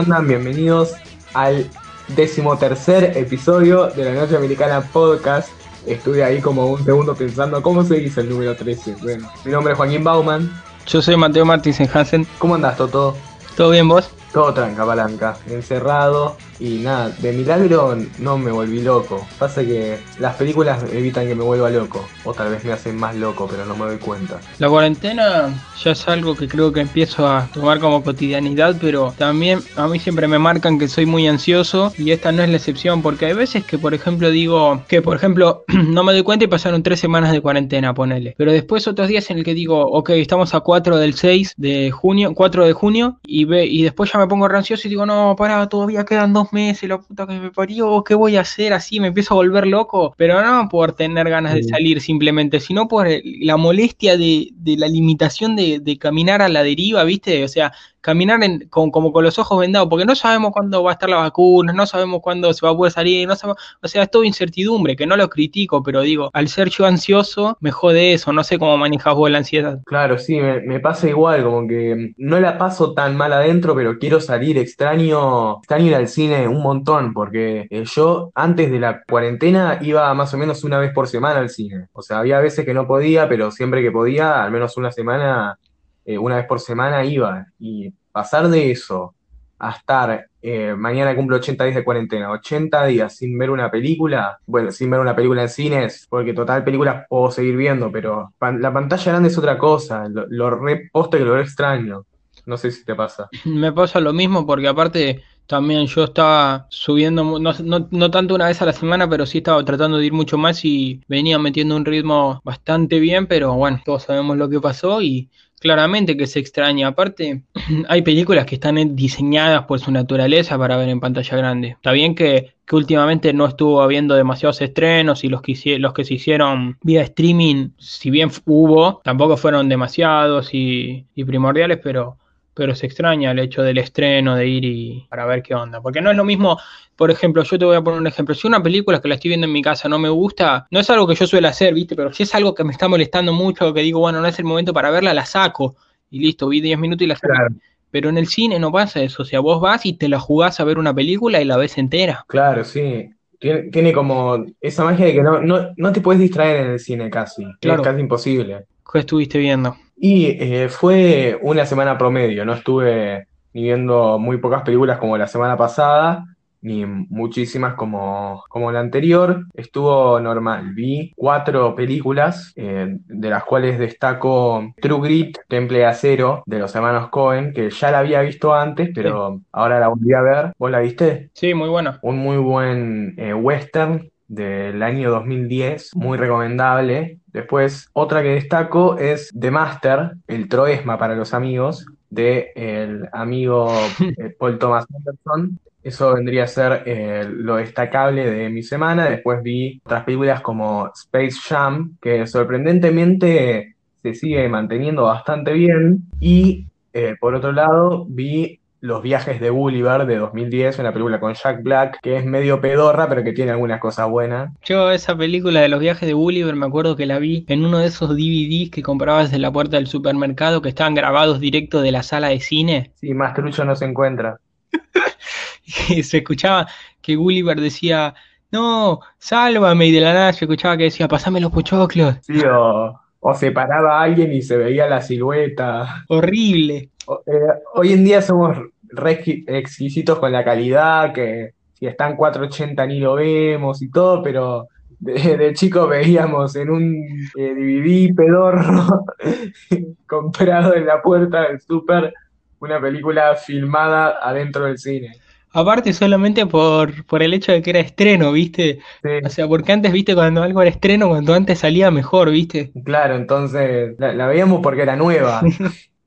andan? Bienvenidos al decimotercer episodio de la Noche Americana Podcast. Estuve ahí como un segundo pensando cómo se dice el número 13. Bueno, mi nombre es Joaquín Bauman. Yo soy Mateo Martins Hansen. ¿Cómo andás, Toto? ¿Todo bien vos? Todo tranca, palanca, encerrado y nada, de milagro no me volví loco. Pasa que las películas evitan que me vuelva loco, o tal vez me hacen más loco, pero no me doy cuenta. La cuarentena ya es algo que creo que empiezo a tomar como cotidianidad, pero también a mí siempre me marcan que soy muy ansioso y esta no es la excepción, porque hay veces que, por ejemplo, digo que, por ejemplo, no me doy cuenta y pasaron tres semanas de cuarentena, ponele. Pero después otros días en el que digo, ok, estamos a 4 del 6 de junio, 4 de junio, y, ve, y después ya me pongo ansioso y digo, no, para, todavía quedan dos meses, la puta que me parió, ¿qué voy a hacer? Así me empiezo a volver loco, pero no por tener ganas de salir simplemente, sino por la molestia de, de la limitación de, de, caminar a la deriva, ¿viste? O sea, caminar en, con, como con los ojos vendados, porque no sabemos cuándo va a estar la vacuna, no sabemos cuándo se va a poder salir, no sabemos, o sea, es todo incertidumbre, que no lo critico, pero digo, al ser yo ansioso, me jode eso, no sé cómo manejas vos la ansiedad. Claro, sí, me, pasa igual, como que no la paso tan mal adentro, pero quiero salir, extraño, extraño ir al cine un montón, porque eh, yo antes de la cuarentena iba más o menos una vez por semana al cine, o sea, había veces que no podía, pero siempre que podía, al menos una semana eh, una vez por semana iba. Y pasar de eso a estar, eh, mañana cumplo 80 días de cuarentena, 80 días sin ver una película, bueno, sin ver una película en cines, porque total películas puedo seguir viendo, pero la pantalla grande es otra cosa, lo, lo que lo re extraño. No sé si te pasa. Me pasa lo mismo porque aparte también yo estaba subiendo, no, no, no, tanto una vez a la semana, pero sí estaba tratando de ir mucho más y venía metiendo un ritmo bastante bien, pero bueno, todos sabemos lo que pasó y claramente que se extraña. Aparte, hay películas que están diseñadas por su naturaleza para ver en pantalla grande. Está bien que, últimamente no estuvo habiendo demasiados estrenos y los que, los que se hicieron vía streaming, si bien hubo, tampoco fueron demasiados y primordiales, pero pero se extraña el hecho del estreno, de ir y para ver qué onda. Porque no es lo mismo, por ejemplo, yo te voy a poner un ejemplo, si una película que la estoy viendo en mi casa no me gusta, no es algo que yo suelo hacer, ¿viste? Pero si es algo que me está molestando mucho, que digo, bueno, no es el momento para verla, la saco y listo, vi 10 minutos y la saco. Claro. Pero en el cine no pasa eso, o sea, vos vas y te la jugás a ver una película y la ves entera. Claro, sí. Tiene, tiene como esa magia de que no, no, no te puedes distraer en el cine casi. Claro. Es casi imposible. ¿Qué estuviste viendo? Y eh, fue una semana promedio, no estuve ni viendo muy pocas películas como la semana pasada, ni muchísimas como, como la anterior. Estuvo normal. Vi cuatro películas, eh, de las cuales destaco True Grit, Temple de Acero, de los hermanos Cohen, que ya la había visto antes, pero sí. ahora la volví a ver. ¿Vos la viste? Sí, muy buena. Un muy buen eh, western del año 2010, muy recomendable. Después, otra que destaco es The Master, el Troesma para los amigos, de el amigo eh, Paul Thomas Anderson. Eso vendría a ser eh, lo destacable de mi semana. Después vi otras películas como Space Jam, que sorprendentemente se sigue manteniendo bastante bien. Y eh, por otro lado, vi los viajes de Gulliver de 2010, una película con Jack Black, que es medio pedorra, pero que tiene algunas cosas buenas. Yo esa película de los viajes de Gulliver me acuerdo que la vi en uno de esos DVDs que comprabas en la puerta del supermercado, que estaban grabados directo de la sala de cine. Sí, más trucho no se encuentra. y se escuchaba que Gulliver decía, no, sálvame, y de la nada se escuchaba que decía, pasame los pochoclos. Sí, o, o se paraba alguien y se veía la silueta. Horrible. Eh, hoy en día somos re exquisitos con la calidad, que si está en 480 ni lo vemos y todo, pero de, de chico veíamos en un eh, DVD pedorro comprado en la puerta del súper una película filmada adentro del cine. Aparte solamente por, por el hecho de que era estreno, ¿viste? Sí. O sea, porque antes, ¿viste? Cuando algo era estreno, cuando antes salía mejor, ¿viste? Claro, entonces la, la veíamos porque era nueva.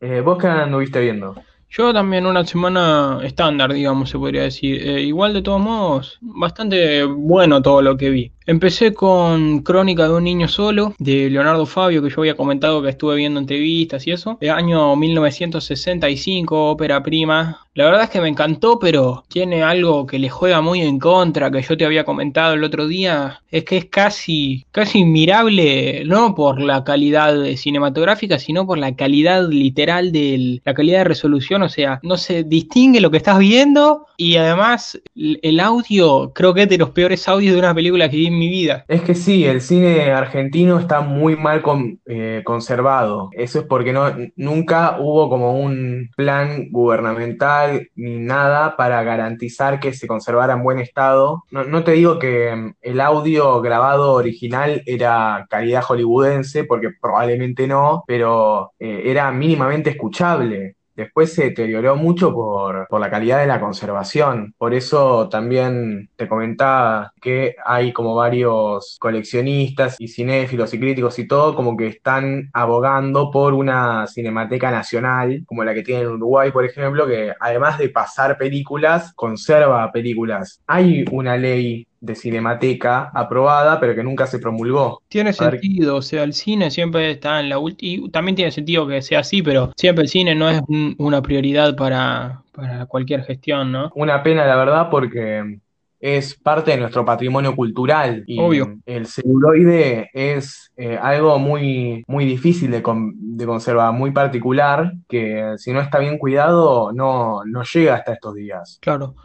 Eh, ¿Vos qué anduviste viendo? Yo también una semana estándar, digamos, se podría decir. Eh, igual de todos modos, bastante bueno todo lo que vi. Empecé con Crónica de un niño solo, de Leonardo Fabio, que yo había comentado que estuve viendo entrevistas y eso. De año 1965, ópera prima. La verdad es que me encantó, pero tiene algo que le juega muy en contra, que yo te había comentado el otro día. Es que es casi, casi inmirable, no por la calidad cinematográfica, sino por la calidad literal de la calidad de resolución. O sea, no se distingue lo que estás viendo y además el audio, creo que es de los peores audios de una película que vi mi vida. Es que sí, el cine argentino está muy mal eh, conservado. Eso es porque nunca hubo como un plan gubernamental ni nada para garantizar que se conservara en buen estado. No, te digo que mm, el audio grabado original era calidad hollywoodense, porque probablemente no, pero eh, era mínimamente escuchable. Después se deterioró mucho por, por, la calidad de la conservación. Por eso también te comentaba que hay como varios coleccionistas y cinéfilos y críticos y todo como que están abogando por una cinemateca nacional, como la que tiene en Uruguay, por ejemplo, que además de pasar películas, conserva películas. Hay una ley de Cinemateca aprobada, pero que nunca se promulgó. Tiene sentido, o sea, el cine siempre está en la última, y también tiene sentido que sea así, pero siempre el cine no es una prioridad para, para cualquier gestión, ¿no? Una pena, la verdad, porque es parte de nuestro patrimonio cultural. Y Obvio. El celuloide es eh, algo muy, muy difícil de, de, conservar, muy particular, que si no está bien cuidado no, no llega hasta estos días. Claro.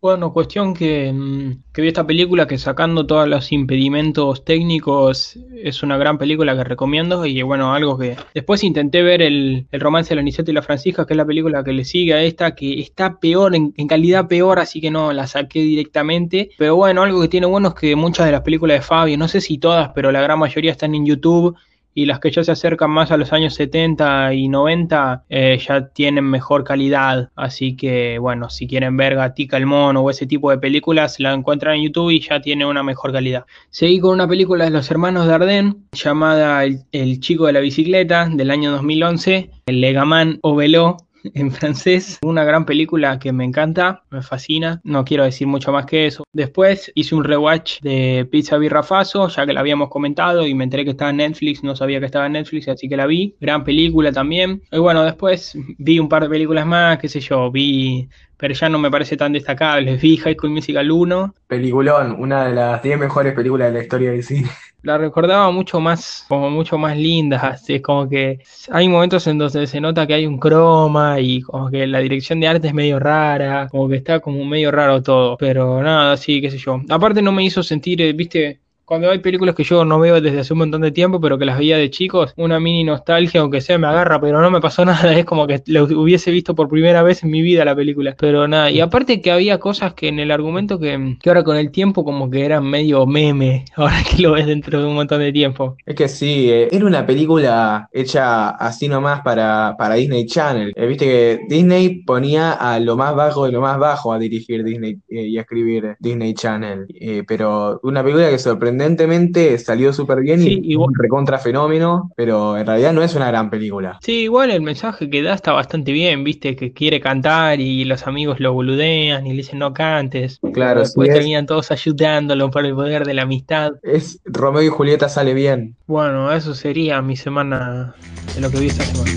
Bueno, cuestión que, mm, que, vi esta película que sacando todos los impedimentos técnicos es una gran película que recomiendo y bueno, algo que después intenté ver el, el romance de la Aniceto y la Francisca, que es la película que le sigue a esta, que está peor, en, en, calidad peor, así que no la saqué directamente. Pero bueno, algo que tiene bueno es que muchas de las películas de Fabio, no sé si todas, pero la gran mayoría están en YouTube y las que ya se acercan más a los años 70 y 90 eh, ya tienen mejor calidad. Así que, bueno, si quieren ver Gatica el Mono o ese tipo de películas, la encuentran en YouTube y ya tiene una mejor calidad. Seguí con una película de los hermanos Dardenne llamada El, Chico de la Bicicleta del año 2011, El Legaman Ovelo en francés. Una gran película que me encanta, me fascina. No quiero decir mucho más que eso. Después hice un rewatch de Pizza Birrafaso, ya que la habíamos comentado y me enteré que estaba en Netflix. No sabía que estaba en Netflix, así que la vi. Gran película también. Y bueno, después vi un par de películas más, qué sé yo. Vi pero ya no me parece tan destacable. Vi High School Musical 1. Peliculón, una de las 10 mejores películas de la historia del cine. La recordaba mucho más, como mucho más linda, es como que hay momentos en donde se nota que hay un croma y como que la dirección de arte es medio rara, como que está como medio raro todo, pero nada, sí, qué sé yo. Aparte no me hizo sentir, eh, viste, cuando hay películas que yo no veo desde hace un montón de tiempo, pero que las veía de chicos, una mini nostalgia, aunque sea, me agarra, pero no me pasó nada, es como que lo hubiese visto por primera vez en mi vida la película. Pero nada, y aparte que había cosas que en el argumento que, que ahora con el tiempo como que eran medio meme, ahora que lo ves dentro de un montón de tiempo. Es que sí, eh, era una película hecha así nomás para, para Disney Channel. Eh, viste que Disney ponía a lo más bajo de lo más bajo a dirigir Disney eh, y a escribir Disney Channel. pero una película que sorprendió sorprendentemente salió súper bien y un recontra fenómeno, pero en realidad no es una gran película. Sí, igual el mensaje que da está bastante bien, viste, que quiere cantar y los amigos lo boludean y le dicen no cantes. Claro, Después terminan todos ayudándolo por el poder de la amistad. Es Romeo y Julieta sale bien. Bueno, eso sería mi semana de lo que vi esta semana.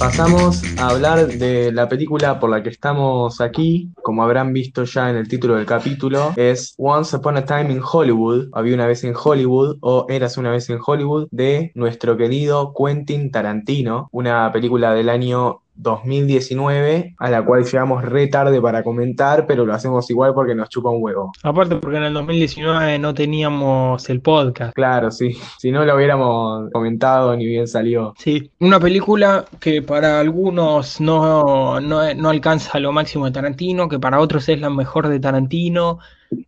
Pasamos a hablar de la película por la que estamos aquí, como habrán visto ya en el título del capítulo, es Once Upon a Time in Hollywood, había una vez en Hollywood o Eras una vez en Hollywood, de nuestro querido Quentin Tarantino, una película del año 2019, a la cual llegamos re tarde para comentar, pero lo hacemos igual porque nos chupa un huevo. Aparte porque en el 2019 no teníamos el podcast. Claro, sí. Si no lo hubiéramos comentado, ni bien salió. Sí, una película que para algunos no, no, no alcanza lo máximo de Tarantino, que para otros es la mejor de Tarantino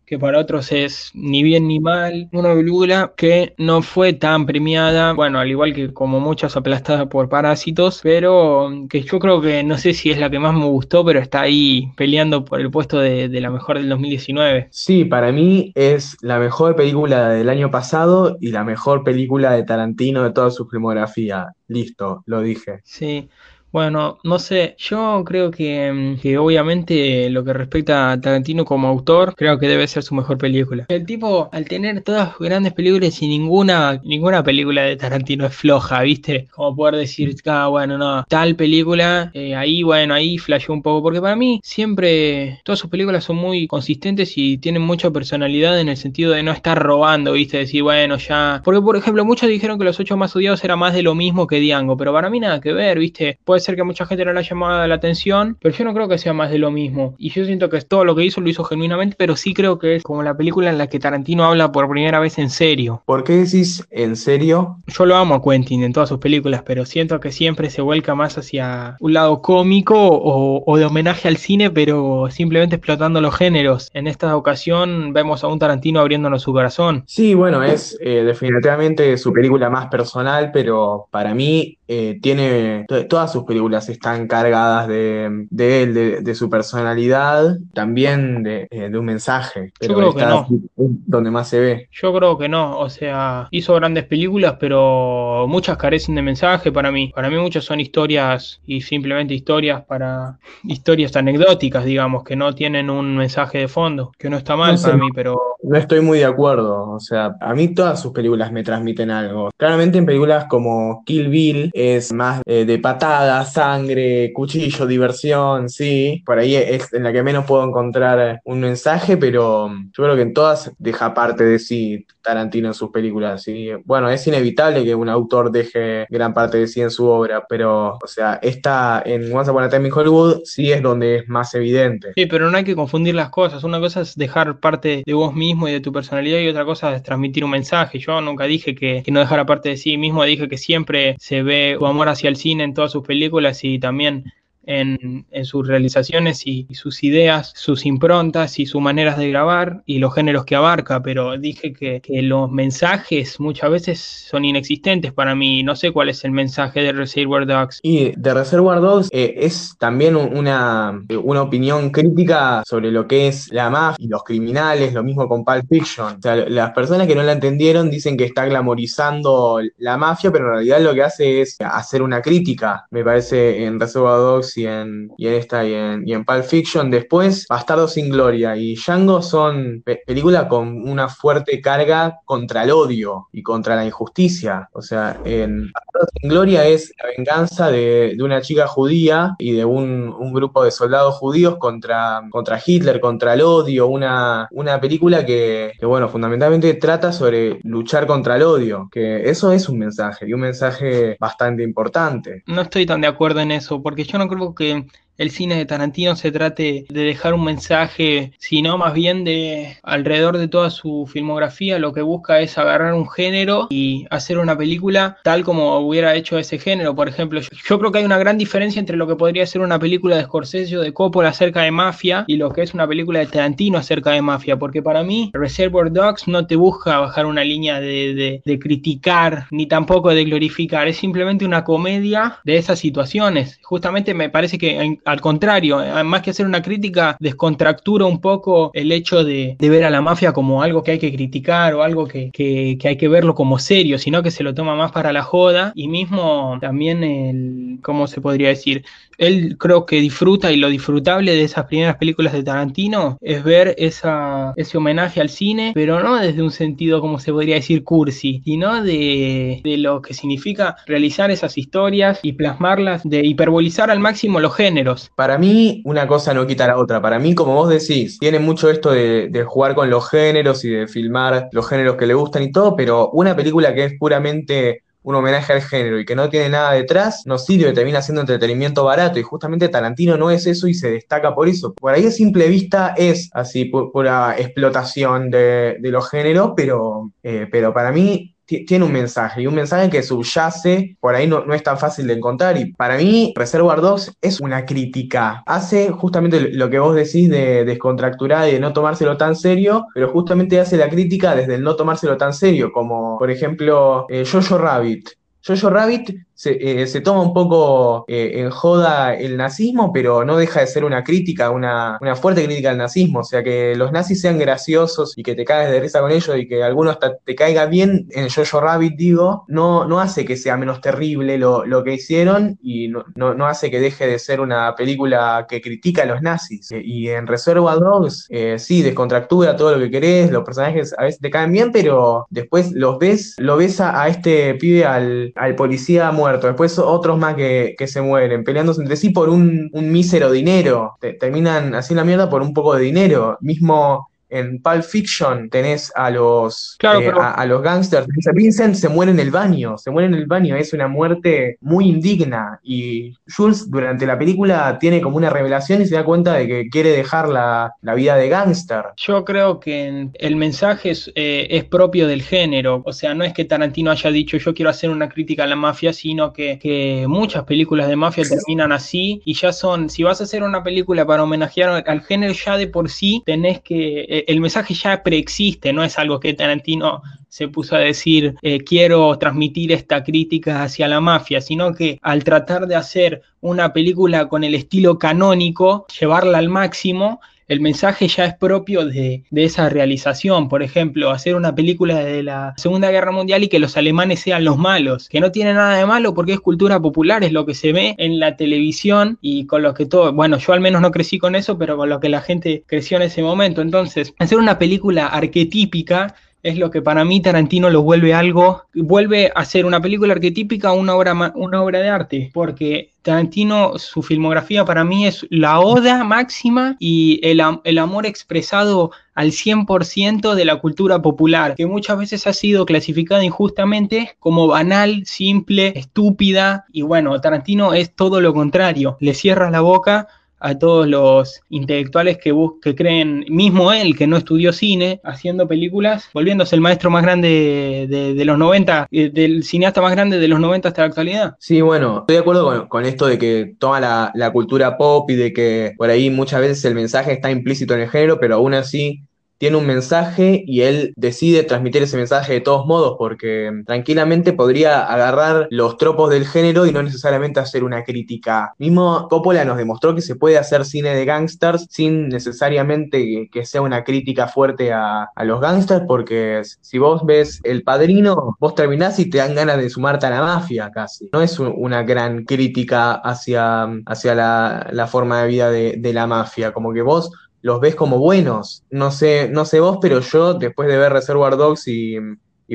que para otros es ni bien ni mal, una película que no fue tan premiada, bueno, al igual que como muchas aplastadas por parásitos, pero que yo creo que no sé si es la que más me gustó, pero está ahí peleando por el puesto de, de la mejor del 2019. Sí, para mí es la mejor película del año pasado y la mejor película de Tarantino de toda su filmografía. Listo, lo dije. Sí. Bueno, no sé, yo creo que, mm, que obviamente lo que respecta a Tarantino como autor, creo que debe ser su mejor película. El tipo, al tener todas grandes películas y ninguna, ninguna película de Tarantino es floja, ¿viste? Como poder decir, ah, bueno, no, tal película, eh, ahí, bueno, ahí flasheó un poco, porque para mí siempre todas sus películas son muy consistentes y tienen mucha personalidad en el sentido de no estar robando, ¿viste? Decir, bueno, ya... Porque, por ejemplo, muchos dijeron que Los Ocho Más Odiados era más de lo mismo que Diango, pero para mí nada que ver, ¿viste? Puede ser que a mucha gente no le haya llamado la atención, pero yo no creo que sea más de lo mismo. Y yo siento que todo lo que hizo lo hizo genuinamente, pero sí creo que es como la película en la que Tarantino habla por primera vez en serio. ¿Por qué decís en serio? Yo lo amo a Quentin en todas sus películas, pero siento que siempre se vuelca más hacia un lado cómico o, o de homenaje al cine, pero simplemente explotando los géneros. En esta ocasión vemos a un Tarantino abriéndonos su corazón. Sí, bueno, es eh, definitivamente su película más personal, pero para mí eh, tiene todas sus películas están cargadas de, de él, de, de, su personalidad, también de, eh, de un mensaje. Pero Yo creo que no. Donde más se ve. Yo creo que no. O sea, hizo grandes películas, pero muchas carecen de mensaje para mí. Para mí muchas son historias y simplemente historias para historias anecdóticas, digamos, que no tienen un mensaje de fondo, que no está mal No sé, para mí, pero No estoy muy de acuerdo, o sea, a mí todas sus películas me transmiten algo. Claramente en películas como Kill Bill es más eh, de patadas, sangre, cuchillo, diversión, sí. Por ahí es en la que menos puedo encontrar un mensaje, pero yo creo que en todas deja parte de sí Tarantino en sus películas, sí. Bueno, es inevitable que un autor deje gran parte de sí en su obra, pero, o sea, esta en Once Upon a Time in Hollywood sí es donde es más evidente. Sí, pero no hay que confundir las cosas. Una cosa es dejar parte de vos mismo y de tu personalidad y otra cosa es transmitir un mensaje. Yo nunca dije que, que no dejara parte de sí mismo, dije que siempre se ve tu amor hacia el cine en todas sus películas y también en, sus realizaciones y, sus ideas, sus improntas y sus maneras de grabar y los géneros que abarca, pero dije que, que, los mensajes muchas veces son inexistentes para mí. No sé cuál es el mensaje de Reservoir Dogs. Y de Reservoir Dogs eh, es también una, una opinión crítica sobre lo que es la mafia y los criminales, lo mismo con Pulp Fiction. O sea, las personas que no la entendieron dicen que está glamorizando la mafia, pero en realidad lo que hace es hacer una crítica, me parece, en Reservoir Dogs y en, y en esta y en, y en Pulp Fiction. Después, Bastardo sin Gloria y Django son pe películas con una fuerte carga contra el odio y contra la injusticia. O sea, en Bastardo sin Gloria es la venganza de, de una chica judía y de un, un, grupo de soldados judíos contra, contra Hitler, contra el odio. Una, una película que, que, bueno, fundamentalmente trata sobre luchar contra el odio. Que eso es un mensaje y un mensaje bastante importante. No estoy tan de acuerdo en eso, porque yo no creo que el cine de Tarantino se trate de dejar un mensaje, sino más bien de alrededor de toda su filmografía lo que busca es agarrar un género y hacer una película tal como hubiera hecho ese género. Por ejemplo, yo creo que hay una gran diferencia entre lo que podría ser una película de Scorsese o de Coppola acerca de mafia y lo que es una película de Tarantino acerca de mafia, porque para mí Reservoir Dogs no te busca bajar una línea de, criticar ni tampoco de glorificar, es simplemente una comedia de esas situaciones. Justamente me parece que al contrario, más que hacer una crítica, descontractura un poco el hecho de, ver a la mafia como algo que hay que criticar o algo que, que, hay que verlo como serio, sino que se lo toma más para la joda y mismo también el, ¿cómo se podría decir? Él creo que disfruta y lo disfrutable de esas primeras películas de Tarantino es ver esa, ese homenaje al cine, pero no desde un sentido, como se podría decir, cursi, sino de, de lo que significa realizar esas historias y plasmarlas, de hiperbolizar al máximo los géneros. Para mí, una cosa no quita la otra. Para mí, como vos decís, tiene mucho esto de, de, jugar con los géneros y de filmar los géneros que le gustan y todo, pero una película que es puramente un homenaje al género y que no tiene nada detrás, no sirve, termina siendo entretenimiento barato. Y justamente Tarantino no es eso y se destaca por eso. Por ahí a simple vista es así, pura explotación de, de los géneros, pero, eh, pero para mí tiene un mensaje y un mensaje que subyace, por ahí no, no es tan fácil de encontrar y para mí Reservoir Dogs es una crítica. Hace justamente lo que vos decís de descontracturar y de no tomárselo tan serio, pero justamente hace la crítica desde el no tomárselo tan serio, como por ejemplo eh, Jojo Rabbit. Jojo Rabbit se, eh, se toma un poco eh, en joda el nazismo, pero no deja de ser una crítica, una, una, fuerte crítica al nazismo. O sea, que los nazis sean graciosos y que te caes de risa con ellos y que algunos hasta te caiga bien, en Jojo Rabbit digo, no, no hace que sea menos terrible lo, lo que hicieron y no, no, no, hace que deje de ser una película que critica a los nazis. Eh, y en Reserva Dogs, eh, sí, descontractura todo lo que querés, los personajes a veces te caen bien, pero después los ves, lo ves a, a este pibe, al, al policía muerto, después otros más que, que se mueren, peleándose entre sí por un, un mísero dinero, Te, terminan haciendo la mierda por un poco de dinero, mismo en Pulp Fiction tenés a los, claro, eh, pero... a, a, los gangsters. Vincent se muere en el baño, se muere en el baño, es una muerte muy indigna. Y Jules durante la película tiene como una revelación y se da cuenta de que quiere dejar la, la vida de gángster. Yo creo que el mensaje es, eh, es, propio del género, o sea, no es que Tarantino haya dicho yo quiero hacer una crítica a la mafia, sino que, que muchas películas de mafia terminan así y ya son, si vas a hacer una película para homenajear al género ya de por sí, tenés que eh, el mensaje ya preexiste, no es algo que Tarantino se puso a decir eh, quiero transmitir esta crítica hacia la mafia, sino que al tratar de hacer una película con el estilo canónico, llevarla al máximo, el mensaje ya es propio de, de, esa realización. Por ejemplo, hacer una película de la Segunda Guerra Mundial y que los alemanes sean los malos, que no tiene nada de malo porque es cultura popular, es lo que se ve en la televisión y con lo que todo, bueno, yo al menos no crecí con eso, pero con lo que la gente creció en ese momento. Entonces, hacer una película arquetípica es lo que para mí Tarantino lo vuelve algo, vuelve a ser una película arquetípica una obra, una obra de arte, porque Tarantino, su filmografía para mí es la oda máxima y el, el amor expresado al 100% de la cultura popular, que muchas veces ha sido clasificada injustamente como banal, simple, estúpida, y bueno, Tarantino es todo lo contrario, le cierra la boca a todos los intelectuales que, que creen, mismo él que no estudió cine, haciendo películas, volviéndose el maestro más grande de, de, los 90, del cineasta más grande de los 90 hasta la actualidad. Sí, bueno, estoy de acuerdo con, con esto de que toma la, la cultura pop y de que por ahí muchas veces el mensaje está implícito en el género, pero aún así tiene un mensaje y él decide transmitir ese mensaje de todos modos porque tranquilamente podría agarrar los tropos del género y no necesariamente hacer una crítica. Mismo Coppola nos demostró que se puede hacer cine de gangsters sin necesariamente que, sea una crítica fuerte a, los gangsters porque si vos ves El Padrino, vos terminás y te dan ganas de sumarte a la mafia casi. No es un, una gran crítica hacia, hacia la, forma de vida de la mafia, como que vos los ves como buenos. No sé, no sé vos, pero yo después de ver Reservoir Dogs y,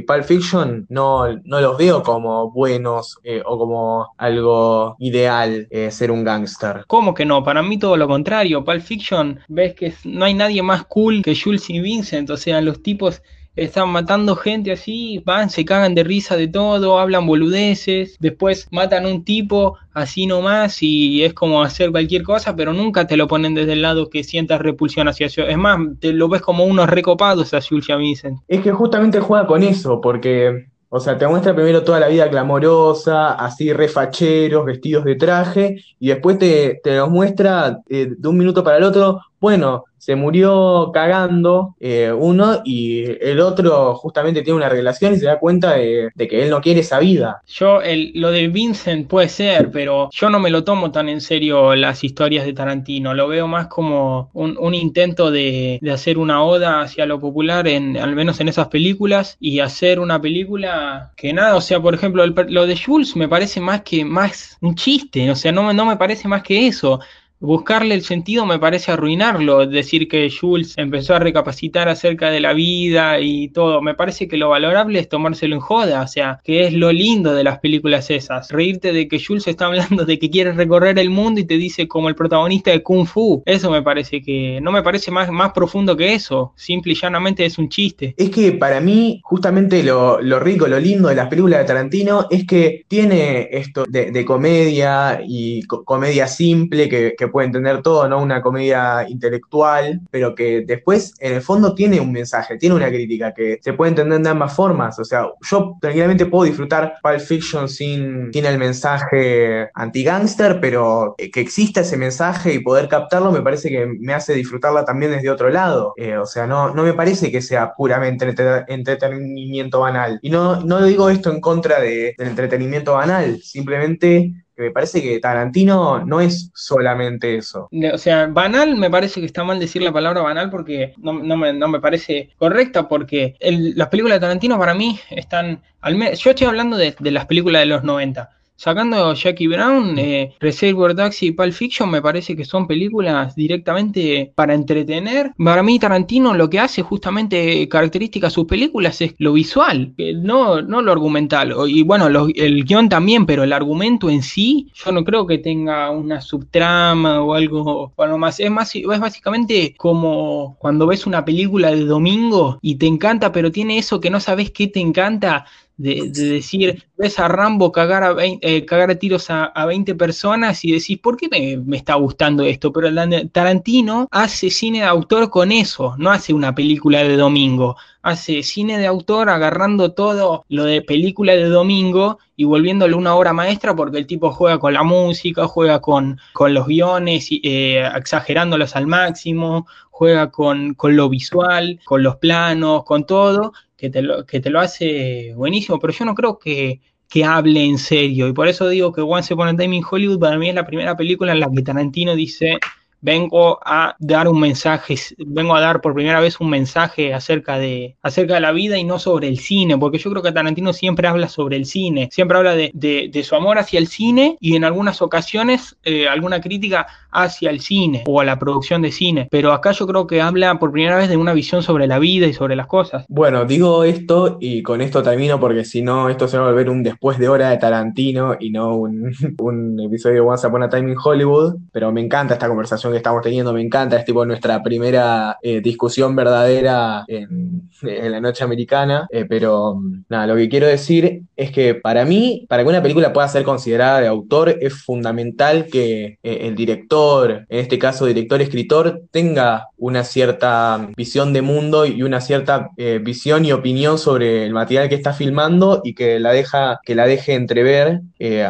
Pulp Fiction no, no los veo como buenos eh, o como algo ideal eh, ser un gángster. ¿Cómo que no? Para mí todo lo contrario. Pulp Fiction ves que no hay nadie más cool que Jules y Vincent. O sea, los tipos están matando gente así, van, se cagan de risa de todo, hablan boludeces, después matan un tipo así nomás y es como hacer cualquier cosa, pero nunca te lo ponen desde el lado que sientas repulsión hacia ellos. Es más, te lo ves como unos recopados a Julia Vincent. Es que justamente juega con eso, porque o sea, te muestra primero toda la vida glamorosa, así refacheros, vestidos de traje, y después te, te los muestra eh, de un minuto para el otro, bueno, se murió cagando eh, uno y el otro justamente tiene una relación y se da cuenta de, que él no quiere esa vida. Yo, el, lo de Vincent puede ser, pero yo no me lo tomo tan en serio las historias de Tarantino, lo veo más como un, un intento de, de, hacer una oda hacia lo popular, en, al menos en esas películas, y hacer una película que nada, o sea, por ejemplo, el, lo de Jules me parece más que más un chiste, o sea, no, no me parece más que eso buscarle el sentido me parece arruinarlo, decir que Jules empezó a recapacitar acerca de la vida y todo, me parece que lo valorable es tomárselo en joda, o sea, que es lo lindo de las películas esas, reírte de que Jules está hablando de que quiere recorrer el mundo y te dice como el protagonista de Kung Fu, eso me parece que, no me parece más, más profundo que eso, simple y llanamente es un chiste. Es que para mí, justamente lo, lo rico, lo lindo de las películas de Tarantino es que tiene esto de, de comedia y co comedia simple que que puede entender todo, ¿no? Una comedia intelectual, pero que después en el fondo tiene un mensaje, tiene una crítica que se puede entender de ambas formas. O sea, yo tranquilamente puedo disfrutar Pulp Fiction sin, sin el mensaje anti-gangster, pero que exista ese mensaje y poder captarlo me parece que me hace disfrutarla también desde otro lado. Eh, o sea, no, no me parece que sea puramente entretenimiento banal. Y no, no digo esto en contra de, del entretenimiento banal, simplemente me parece que Tarantino no es solamente eso. O sea, banal me parece que está mal decir la palabra banal porque no, me, parece correcta porque las películas de Tarantino para mí están... Al yo estoy hablando de, de las películas de los 90 Sacando Jackie Brown, eh, Reservoir Dogs y Pulp Fiction me parece que son películas directamente para entretener. Para mí Tarantino lo que hace justamente característica de sus películas es lo visual, no, no lo argumental. Y bueno, el guion también, pero el argumento en sí, yo no creo que tenga una subtrama o algo bueno, más. Es, más, es básicamente como cuando ves una película de domingo y te encanta, pero tiene eso que no sabes qué te encanta de, decir, ves a Rambo cagar a, eh, cagar a tiros a, a, 20 personas y decís, ¿por qué me, está gustando esto? Pero Tarantino hace cine de autor con eso, no hace una película de domingo, hace cine de autor agarrando todo lo de película de domingo y volviéndole una obra maestra porque el tipo juega con la música, juega con, con los guiones, eh, exagerándolos al máximo, juega con, con lo visual, con los planos, con todo, que te lo, que te lo hace buenísimo, pero yo no creo que, que hable en serio. Y por eso digo que Once Upon a Time in Hollywood para mí es la primera película en la que Tarantino dice, vengo a dar un mensaje, vengo a dar por primera vez un mensaje acerca de, acerca de la vida y no sobre el cine, porque yo creo que Tarantino siempre habla sobre el cine, siempre habla de, de, su amor hacia el cine y en algunas ocasiones eh, alguna crítica hacia el cine o a la producción de cine, pero acá yo creo que habla por primera vez de una visión sobre la vida y sobre las cosas. Bueno, digo esto y con esto termino porque si no, esto se va a volver un después de hora de Tarantino y no un, un episodio de Once Upon a Time in Hollywood, pero me encanta esta conversación que estamos teniendo, me encanta, es tipo nuestra primera eh, discusión verdadera en, la noche americana, eh, pero nada, lo que quiero decir es que para mí, para que una película pueda ser considerada de autor, es fundamental que eh, el director, en este caso director-escritor, tenga una cierta visión de mundo y una cierta visión y opinión sobre el material que está filmando y que la deja, que la deje entrever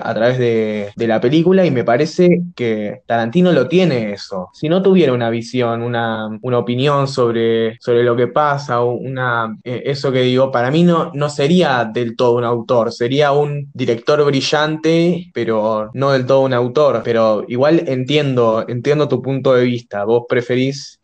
a través de, de la película y me parece que Tarantino lo tiene si no tuviera una visión, una, opinión sobre, sobre lo que pasa, una, eh, eso que digo, para mí no, no sería del todo un autor, sería un director brillante, pero no del todo un autor. Pero igual entiendo, entiendo tu punto de vista. Vos preferís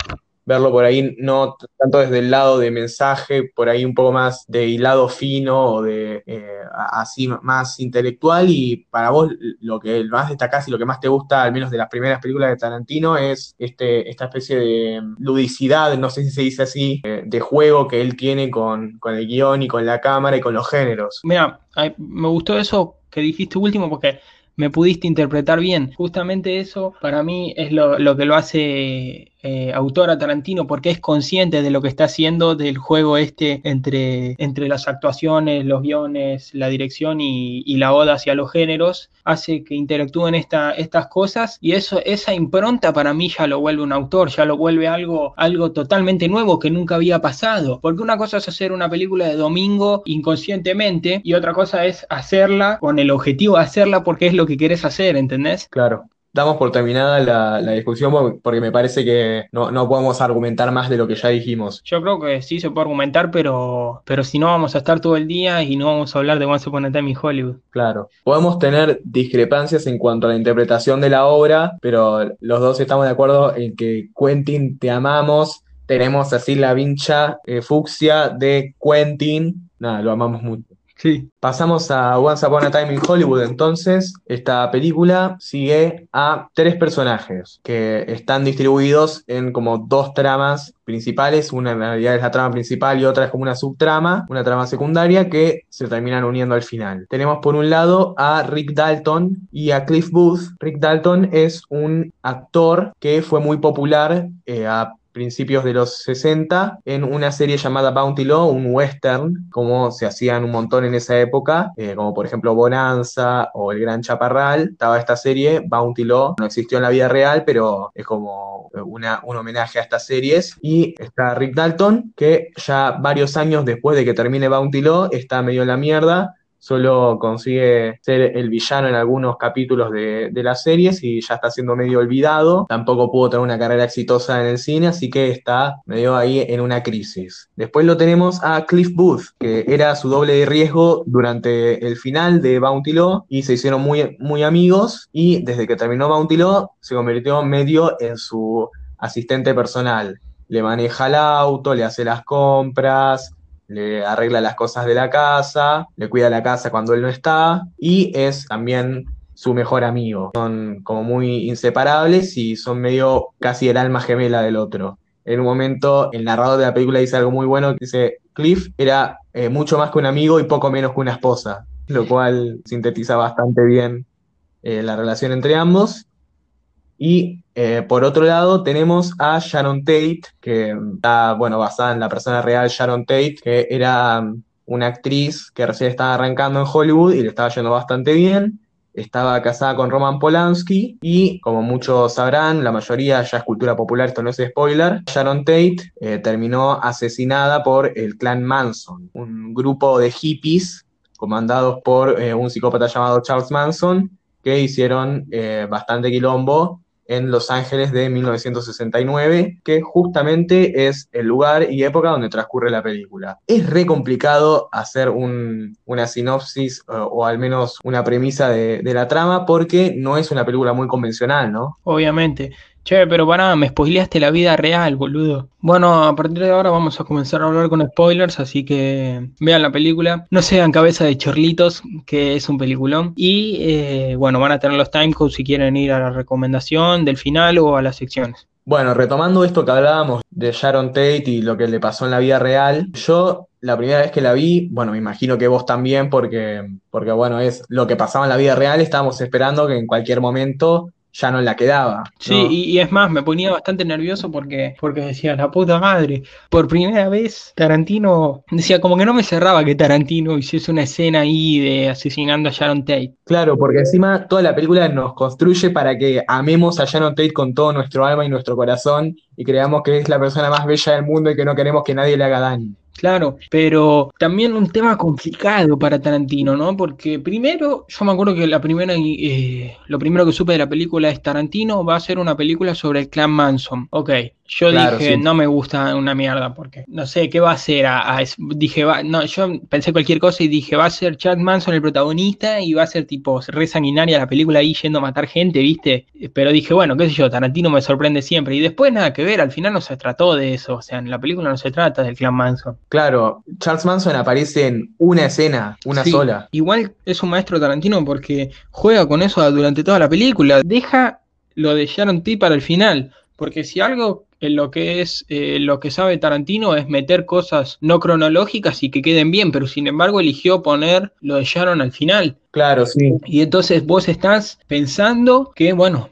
verlo por ahí, no tanto desde el lado de mensaje, por ahí un poco más de hilado fino o de eh, así más intelectual. Y para vos, lo que más destacás y lo que más te gusta, al menos de las primeras películas de Tarantino, es este, esta especie de ludicidad, no sé si se dice así, eh, de juego que él tiene con, con el guion y con la cámara y con los géneros. Mira, me gustó eso que dijiste último porque me pudiste interpretar bien. Justamente eso para mí es lo, lo que lo hace eh, autor a Tarantino porque es consciente de lo que está haciendo del juego este entre, entre las actuaciones, los guiones, la dirección y, la oda hacia los géneros, hace que interactúen esta, estas cosas y eso, esa impronta para mí ya lo vuelve un autor, ya lo vuelve algo, algo totalmente nuevo que nunca había pasado. Porque una cosa es hacer una película de domingo inconscientemente y otra cosa es hacerla con el objetivo de hacerla porque es lo que quieres hacer, ¿entendés? Claro damos por terminada la, discusión porque me parece que no, podemos argumentar más de lo que ya dijimos. Yo creo que sí se puede argumentar, pero, pero si no vamos a estar todo el día y no vamos a hablar de Once Upon a Time in Hollywood. Claro. Podemos tener discrepancias en cuanto a la interpretación de la obra, pero los dos estamos de acuerdo en que Quentin, te amamos. Tenemos así la vincha eh, fucsia de Quentin. Nada, lo amamos mucho. Pasamos a Once Upon a Time in Hollywood. Entonces, esta película sigue a tres personajes que están distribuidos en como dos tramas principales. Una en realidad es la trama principal y otra es como una subtrama, una trama secundaria que se terminan uniendo al final. Tenemos por un lado a Rick Dalton y a Cliff Booth. Rick Dalton es un actor que fue muy popular eh, a principios de los 60 en una serie llamada Bounty Law, un western, como se hacían un montón en esa época, eh, como por ejemplo Bonanza o El Gran Chaparral. Estaba esta serie, Bounty Law, no existió en la vida real, pero es como una, un homenaje a estas series. Y está Rick Dalton, que ya varios años después de que termine Bounty Law está medio en la mierda solo consigue ser el villano en algunos capítulos de, las series y ya está siendo medio olvidado. Tampoco pudo tener una carrera exitosa en el cine, así que está medio ahí en una crisis. Después lo tenemos a Cliff Booth, que era su doble de riesgo durante el final de Bounty Law y se hicieron muy, muy amigos y desde que terminó Bounty Law se convirtió medio en su asistente personal. Le maneja el auto, le hace las compras, le arregla las cosas de la casa, le cuida la casa cuando él no está y es también su mejor amigo. Son como muy inseparables y son medio casi el alma gemela del otro. En un momento el narrador de la película dice algo muy bueno, dice, Cliff era eh, mucho más que un amigo y poco menos que una esposa, lo cual sintetiza bastante bien eh, la relación entre ambos. Y eh, por otro lado tenemos a Sharon Tate, que está, bueno, basada en la persona real Sharon Tate, que era um, una actriz que recién estaba arrancando en Hollywood y le estaba yendo bastante bien. Estaba casada con Roman Polanski y, como muchos sabrán, la mayoría ya es cultura popular, esto no es spoiler, Sharon Tate eh, terminó asesinada por el clan Manson, un grupo de hippies comandados por eh, un psicópata llamado Charles Manson que hicieron bastante quilombo en Los Ángeles de 1969, que justamente es el lugar y época donde transcurre la película. Es re complicado hacer una sinopsis o, al menos una premisa de, de la trama porque no es una película muy convencional, ¿no? Obviamente. Che, pero para, me spoileaste la vida real, boludo. Bueno, a partir de ahora vamos a comenzar a hablar con spoilers, así que vean la película. No sean cabeza de chorlitos, que es un peliculón. Y eh, bueno, van a tener los timecodes si quieren ir a la recomendación del final o a las secciones. Bueno, retomando esto que hablábamos de Sharon Tate y lo que le pasó en la vida real, yo la primera vez que la vi, bueno, me imagino que vos también, porque, porque bueno, es lo que pasaba en la vida real, estábamos esperando que en cualquier momento ya no la quedaba. Sí, y, es más, me ponía bastante nervioso porque, porque decía, la puta madre, por primera vez Tarantino, decía, como que no me cerraba que Tarantino hiciese una escena ahí de asesinando a Sharon Tate. Claro, porque encima toda la película nos construye para que amemos a Sharon Tate con todo nuestro alma y nuestro corazón y creamos que es la persona más bella del mundo y que no queremos que nadie le haga daño. Claro, pero también un tema complicado para Tarantino, ¿no? Porque primero, yo me acuerdo que la primera, eh, lo primero que supe de la película es Tarantino va a ser una película sobre el clan Manson. Ok, yo dije, no me gusta una mierda porque no sé qué va a ser. dije, va, no, yo pensé cualquier cosa y dije, va a ser Chad Manson el protagonista y va a ser tipo re sanguinaria la película ahí yendo a matar gente, ¿viste? Pero dije, bueno, qué sé yo, Tarantino me sorprende siempre. Y después nada que ver, al final no se trató de eso. O sea, en la película no se trata del clan Manson. Claro, Charles Manson aparece en una escena, una sola. Igual es un maestro Tarantino porque juega con eso durante toda la película. Deja lo de Sharon T para el final. Porque si algo en lo que es eh, lo que sabe Tarantino es meter cosas no cronológicas y que queden bien, pero sin embargo eligió poner lo de Sharon al final. Claro, sí. Y entonces vos estás pensando que, bueno,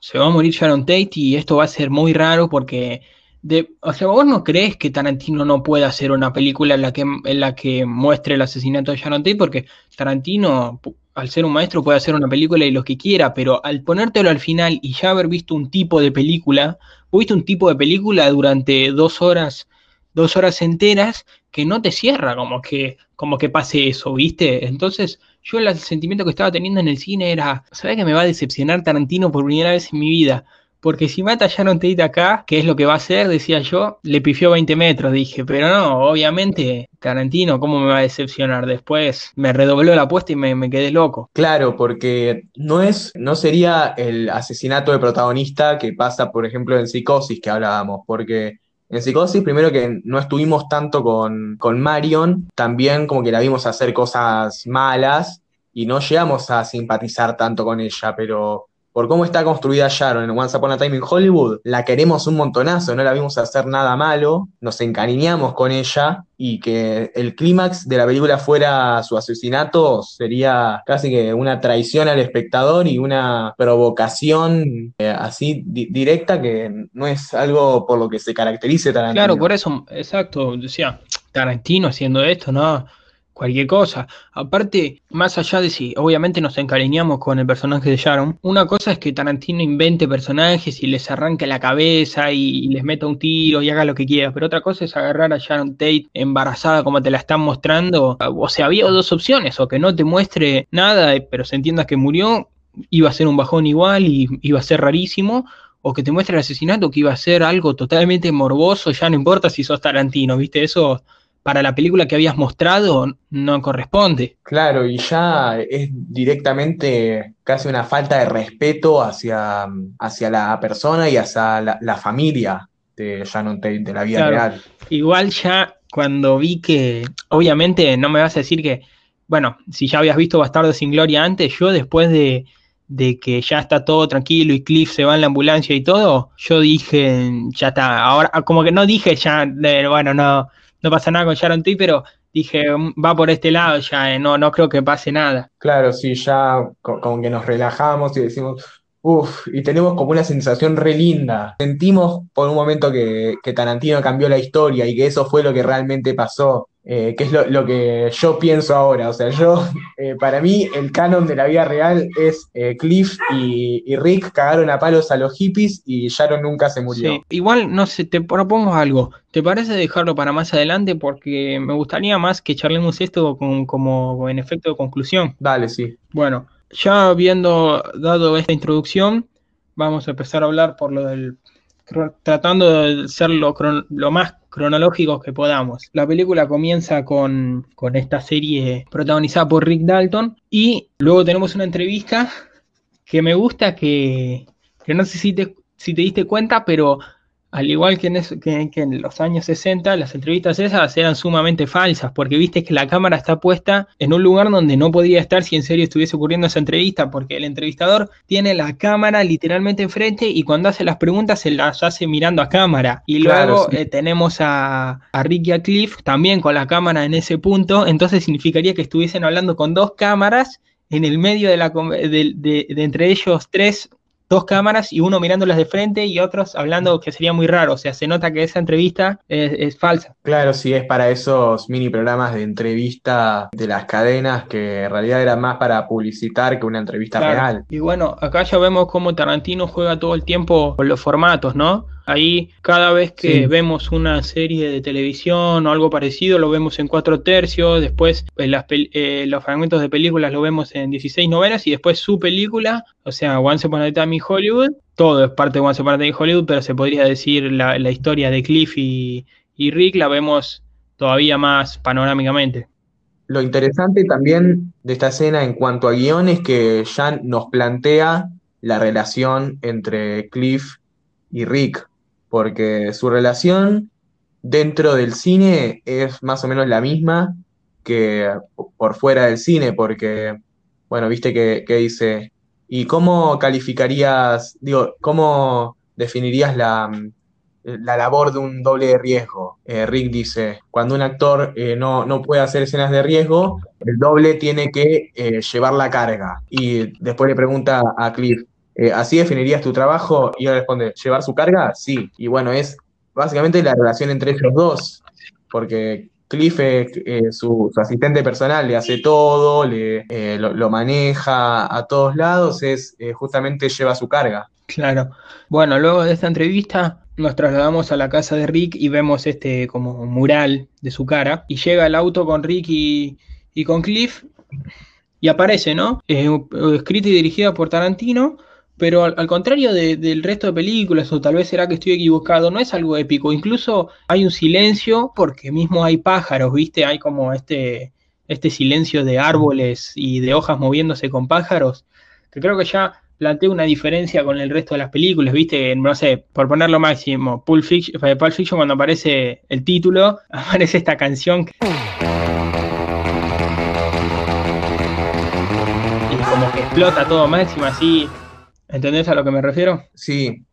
se va a morir Sharon Tate y esto va a ser muy raro porque de, o sea, ¿vos no crees que Tarantino no puede hacer una película en la que, en la que muestre el asesinato de Sharon Tate? Porque Tarantino, al ser un maestro, puede hacer una película y lo que quiera, pero al ponértelo al final y ya haber visto un tipo de película, viste un tipo de película durante dos horas, dos horas enteras que no te cierra como que, como que pase eso, ¿viste? Entonces, yo el sentimiento que estaba teniendo en el cine era, ¿sabes que me va a decepcionar Tarantino por primera vez en mi vida? Porque si mata a Sharon Tate acá, ¿qué es lo que va a hacer? Decía yo, le pifió 20 metros, dije, pero no, obviamente, Tarantino, ¿cómo me va a decepcionar? Después me redobló la apuesta y me, me, quedé loco. Claro, porque no es, no sería el asesinato de protagonista que pasa, por ejemplo, en Psicosis que hablábamos, porque en Psicosis, primero que no estuvimos tanto con, con Marion, también como que la vimos hacer cosas malas y no llegamos a simpatizar tanto con ella, pero por cómo está construida Sharon en Once Upon a Time in Hollywood, la queremos un montonazo, no la vimos hacer nada malo, nos encariñamos con ella y que el clímax de la película fuera su asesinato sería casi que una traición al espectador y una provocación eh, así di directa que no es algo por lo que se caracterice Tarantino. Claro, por eso, exacto, decía Tarantino haciendo esto, ¿no? Cualquier cosa. Aparte, más allá de si obviamente nos encariñamos con el personaje de Sharon, una cosa es que Tarantino invente personajes y les arranque la cabeza y, les meta un tiro y haga lo que quiera, pero otra cosa es agarrar a Sharon Tate embarazada como te la están mostrando. O sea, había dos opciones, o que no te muestre nada, pero se entienda que murió, iba a ser un bajón igual y iba a ser rarísimo, o que te muestre el asesinato que iba a ser algo totalmente morboso, ya no importa si sos Tarantino, ¿viste? Eso para la película que habías mostrado no corresponde. Claro, y ya es directamente casi una falta de respeto hacia, hacia la persona y hacia la, familia de Shannon Tate, de la vida real. Igual ya cuando vi que, obviamente no me vas a decir que, bueno, si ya habías visto Bastardo sin Gloria antes, yo después de, de que ya está todo tranquilo y Cliff se va en la ambulancia y todo, yo dije, ya está, ahora como que no dije ya, bueno, no, no pasa nada con Sharon T, pero dije, mm, va por este lado ya, eh, no, no creo que pase nada. Claro, sí, ya como que nos relajamos y decimos, uff, y tenemos como una sensación re linda. Sentimos por un momento que, que Tarantino cambió la historia y que eso fue lo que realmente pasó. Eh, que es lo, que yo pienso ahora. O sea, yo, eh, para mí, el canon de la vida real es eh, Cliff y, Rick cagaron a palos a los hippies y Sharon nunca se murió. Igual, no sé, te propongo algo. ¿Te parece dejarlo para más adelante? Porque me gustaría más que charlemos esto con, como en efecto de conclusión. Dale, sí. Bueno, ya habiendo dado esta introducción, vamos a empezar a hablar por lo del tratando de ser lo, más cronológicos que podamos. La película comienza con, esta serie protagonizada por Rick Dalton y luego tenemos una entrevista que me gusta que, que no sé si te, si te diste cuenta, pero al igual que en, los años 60, las entrevistas esas eran sumamente falsas, porque viste que la cámara está puesta en un lugar donde no podía estar si en serio estuviese ocurriendo esa entrevista, porque el entrevistador tiene la cámara literalmente enfrente y cuando hace las preguntas se las hace mirando a cámara. Y luego eh, tenemos a, a Rick y a Cliff también con la cámara en ese punto, entonces significaría que estuviesen hablando con dos cámaras en el medio de, la, de entre ellos tres dos cámaras y uno mirándolas de frente y otros hablando que sería muy raro. O sea, se nota que esa entrevista es, falsa. Claro, sí, es para esos mini programas de entrevista de las cadenas que en realidad era más para publicitar que una entrevista real. Y bueno, acá ya vemos cómo Tarantino juega todo el tiempo con los formatos, ¿no? Ahí cada vez que vemos una serie de televisión o algo parecido, lo vemos en cuatro tercios, después eh, eh, los fragmentos de películas lo vemos en 16 novenas y después su película, o sea, Once Upon a Time in Hollywood, todo es parte de Once Upon a Time in Hollywood, pero se podría decir la, historia de Cliff y, y Rick la vemos todavía más panorámicamente. Lo interesante también de esta escena en cuanto a guion es que Jan nos plantea la relación entre Cliff y Rick porque su relación dentro del cine es más o menos la misma que por fuera del cine, porque, bueno, viste que, dice, ¿y cómo calificarías, digo, cómo definirías la, la labor de un doble de riesgo? Eh, Rick dice, cuando un actor eh, no, no, puede hacer escenas de riesgo, el doble tiene que eh, llevar la carga. Y después le pregunta a Cliff, eh, ¿Así definirías tu trabajo? Y él responde, ¿llevar su carga? Sí. Y bueno, es básicamente la relación entre ellos dos, porque Cliff eh, su, asistente personal, le hace todo, le, eh, lo, maneja a todos lados, es justamente lleva su carga. Claro. Bueno, luego de esta entrevista nos trasladamos a la casa de Rick y vemos este como mural de su cara. Y llega el auto con Rick y, y con Cliff y aparece, ¿no? escrita y dirigida por Tarantino pero al, contrario del resto de películas, o tal vez será que estoy equivocado, no es algo épico. Incluso hay un silencio, porque mismo hay pájaros, ¿viste? Hay como este, este silencio de árboles y de hojas moviéndose con pájaros, que creo que ya plantea una diferencia con el resto de las películas, ¿viste? No sé, por ponerlo máximo, Pulp Fiction, eh, Pulp Fiction cuando aparece el título, aparece esta canción. Y como que explota todo máximo así ¿Entendés a lo que me refiero? Sí,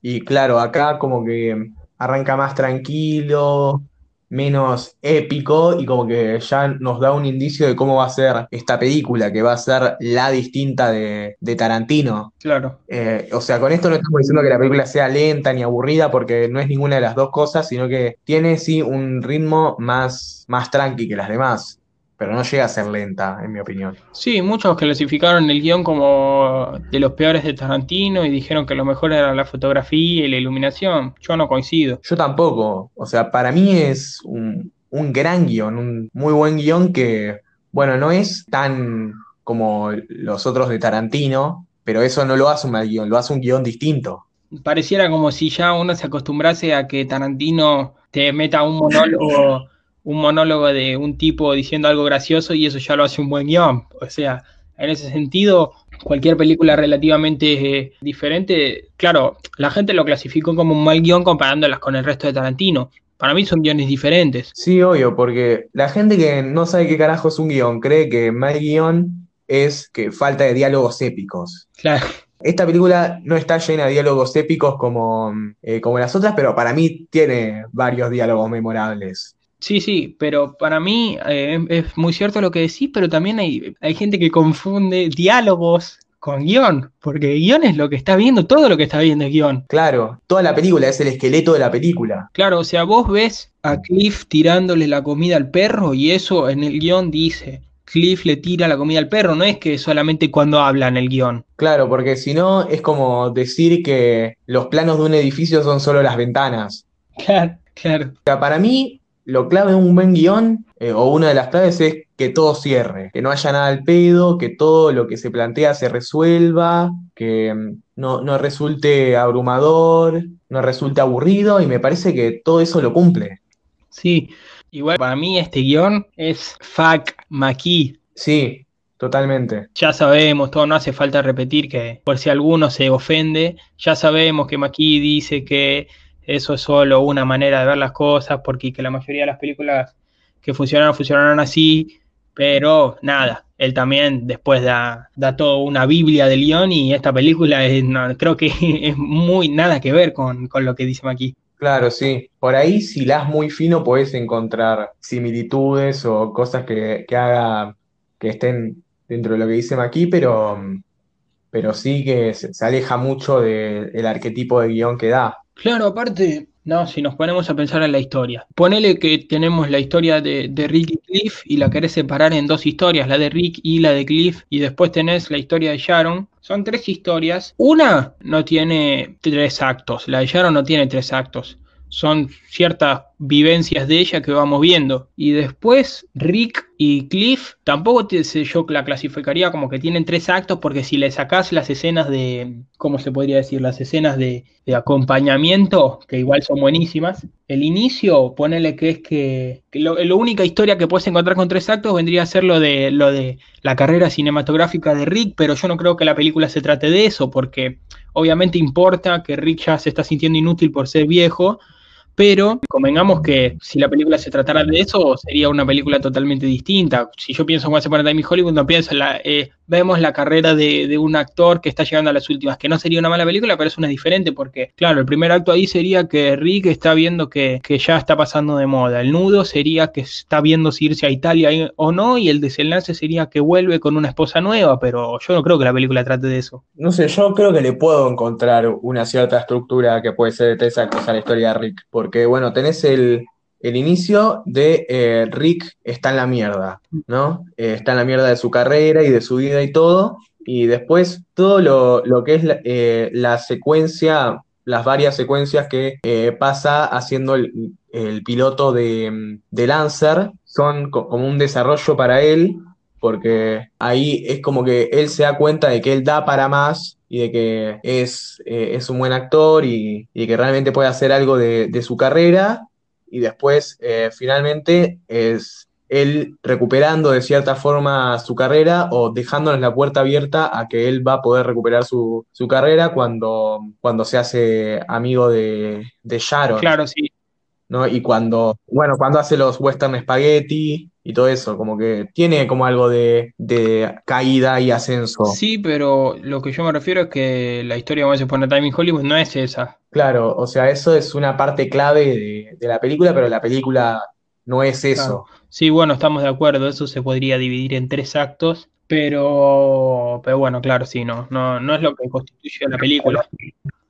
y claro, acá como que arranca más tranquilo, menos épico y como que ya nos da un indicio de cómo va a ser esta película, que va a ser la distinta de, de Tarantino. Claro. Eh, o sea, con esto no estamos diciendo que la película sea lenta ni aburrida porque no es ninguna de las dos cosas, sino que tiene sí un ritmo más, más tranqui que las demás pero no llega a ser lenta, en mi opinión. Sí, muchos clasificaron el guion como de los peores de Tarantino y dijeron que lo mejor era la fotografía y la iluminación. Yo no coincido. Yo tampoco. O sea, para mí es un, un gran guion, un muy buen guion que, bueno, no es tan como los otros de Tarantino, pero eso no lo hace un mal guion, lo hace un guion distinto. Pareciera como si ya uno se acostumbrase a que Tarantino te meta un monólogo un monólogo de un tipo diciendo algo gracioso y eso ya lo hace un buen guion. O sea, en ese sentido, cualquier película relativamente eh, diferente, claro, la gente lo clasificó como un mal guion comparándolas con el resto de Tarantino. Para mí son guiones diferentes. Sí, obvio, porque la gente que no sabe qué carajo es un guion cree que mal guion es que falta de diálogos épicos. Claro. Esta película no está llena de diálogos épicos como, eh, como las otras, pero para mí tiene varios diálogos memorables. Sí, sí, pero para mí eh, es muy cierto lo que decís, pero también hay, hay gente que confunde diálogos con guion, porque guion es lo que está viendo, todo lo que está viendo es guion. Claro, toda la película es el esqueleto de la película. Claro, o sea, vos ves a Cliff tirándole la comida al perro y eso en el guion dice, Cliff le tira la comida al perro, no es que solamente cuando habla en el guion. Claro, porque si no es como decir que los planos de un edificio son solo las ventanas. Claro, claro. O sea, para mí lo clave de un buen guion, eh, o una de las claves es que todo cierre, que no haya nada al pedo, que todo lo que se plantea se resuelva, que mm, no, no resulte abrumador, no resulte aburrido, y me parece que todo eso lo cumple. Sí, igual para mí este guion es fuck McKee. Sí, totalmente. Ya sabemos, todo no hace falta repetir que por si alguno se ofende, ya sabemos que McKee dice que eso es solo una manera de ver las cosas, porque que la mayoría de las películas que funcionaron, funcionaron así, pero nada, él también después da, da toda una Biblia de León y esta película es, creo que es muy nada que ver con, lo que dice aquí. Claro, sí. Por ahí, si las muy fino, puedes encontrar similitudes o cosas que, que haga que estén dentro de lo que dice aquí, pero, pero sí que se, aleja mucho del arquetipo de guion que da. Claro, aparte, no, si nos ponemos a pensar en la historia. Ponele que tenemos la historia de, de, Rick y Cliff y la querés separar en dos historias, la de Rick y la de Cliff, y después tenés la historia de Sharon. Son tres historias. Una no tiene tres actos, la de Sharon no tiene tres actos son ciertas vivencias de ella que vamos viendo. Y después Rick y Cliff, tampoco yo la clasificaría como que tienen tres actos, porque si le sacás las escenas de, ¿cómo se podría decir? Las escenas de, acompañamiento, que igual son buenísimas. El inicio, ponele que es que, la única historia que puedes encontrar con tres actos vendría a ser lo de, lo de la carrera cinematográfica de Rick, pero yo no creo que la película se trate de eso, porque obviamente importa que Rick ya se está sintiendo inútil por ser viejo, pero convengamos que si la película se tratara de eso, sería una película totalmente distinta. Si yo pienso en Once Upon a Time in Hollywood, no pienso en la, eh, vemos la carrera de, un actor que está llegando a las últimas, que no sería una mala película, pero es una diferente porque, claro, el primer acto ahí sería que Rick está viendo que, ya está pasando de moda. El nudo sería que está viendo si irse a Italia o no, y el desenlace sería que vuelve con una esposa nueva, pero yo no creo que la película trate de eso. No sé, yo creo que le puedo encontrar una cierta estructura que puede ser de tres actos a la historia de Rick, porque, bueno, tenés el, el inicio de eh, Rick está en la mierda, ¿no? Eh, está en la mierda de su carrera y de su vida y todo. Y después todo lo, que es eh, la, secuencia, las varias secuencias que pasa haciendo el, piloto de, de, Lancer, son como un desarrollo para él, porque ahí es como que él se da cuenta de que él da para más y de que es, es un buen actor y, y, que realmente puede hacer algo de, de su carrera y después eh, finalmente es él recuperando de cierta forma su carrera o dejándonos la puerta abierta a que él va a poder recuperar su, carrera cuando, cuando se hace amigo de, de Sharon. Claro, sí. ¿No? Y cuando, bueno, cuando hace los western spaghetti y todo eso, como que tiene como algo de, de caída y ascenso. Sí, pero lo que yo me refiero es que la historia de Once Time in Hollywood no es esa. Claro, o sea, eso es una parte clave de, de la película, pero la película no es Claro. eso. Sí, bueno, estamos de acuerdo, eso se podría dividir en tres actos, pero, pero bueno, claro, sí, no, no, no es lo que constituye la película.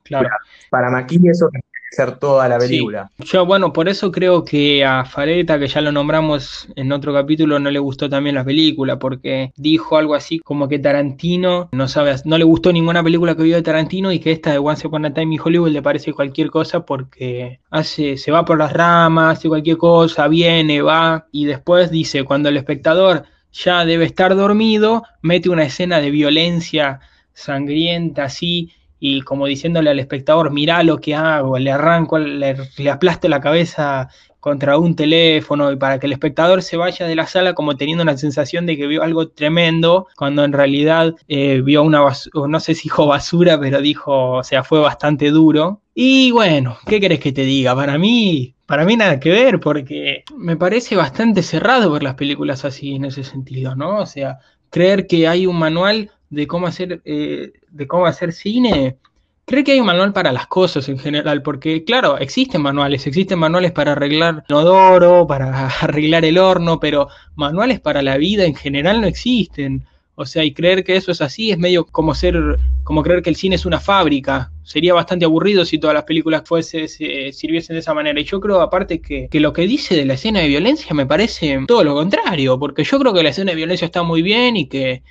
Claro. Para Maki eso ser toda la Sí, película. yo bueno, por eso creo que a Fareta, que ya lo nombramos en otro capítulo, no le gustó también la película, porque dijo algo así como que Tarantino no sabe, no le gustó ninguna película que vio de Tarantino y que esta de Once Upon a Time in Hollywood le parece cualquier cosa porque hace, se va por las ramas, hace cualquier cosa, viene, va, y después dice, cuando el espectador ya debe estar dormido, mete una escena de violencia sangrienta así y como diciéndole al espectador, mirá lo que hago, le arranco, le, le aplasto la cabeza contra un teléfono y para que el espectador se vaya de la sala como teniendo una sensación de que vio algo tremendo, cuando en realidad eh, vio una basura, no sé si dijo basura, pero dijo, o sea, fue bastante duro. Y bueno, ¿qué querés que te diga? Para mí, para mí nada que ver, porque me parece bastante cerrado ver las películas así en ese sentido, ¿no? O sea, creer que hay un manual de cómo hacer, eh, de cómo hacer cine. Creo que hay un manual para las cosas en general, porque claro, existen manuales, existen manuales para arreglar el inodoro, para arreglar el horno, pero manuales para la vida en general no existen. O sea, y creer que eso es así es medio como ser, como creer que el cine es una fábrica. Sería bastante aburrido si todas las películas fuese, se, sirviesen de esa manera. Y yo creo, aparte, que, que lo que dice de la escena de violencia me parece todo lo contrario, porque yo creo que la escena de violencia está muy bien y que,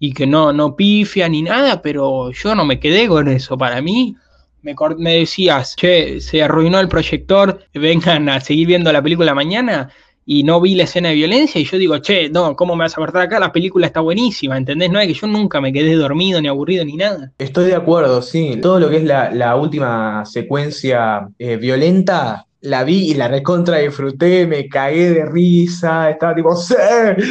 y que no, no pifia ni nada, pero yo no me quedé con eso. Para mí, me, me decías, che, se arruinó el proyector, vengan a seguir viendo la película mañana. Y no vi la escena de violencia, y yo digo, che, no, ¿cómo me vas a cortar acá? La película está buenísima, ¿entendés? No es que yo nunca me quedé dormido, ni aburrido, ni nada. Estoy de acuerdo, sí. Todo lo que es la, la última secuencia eh, violenta, la vi y la recontra disfruté, me cagué de risa, estaba tipo, sí,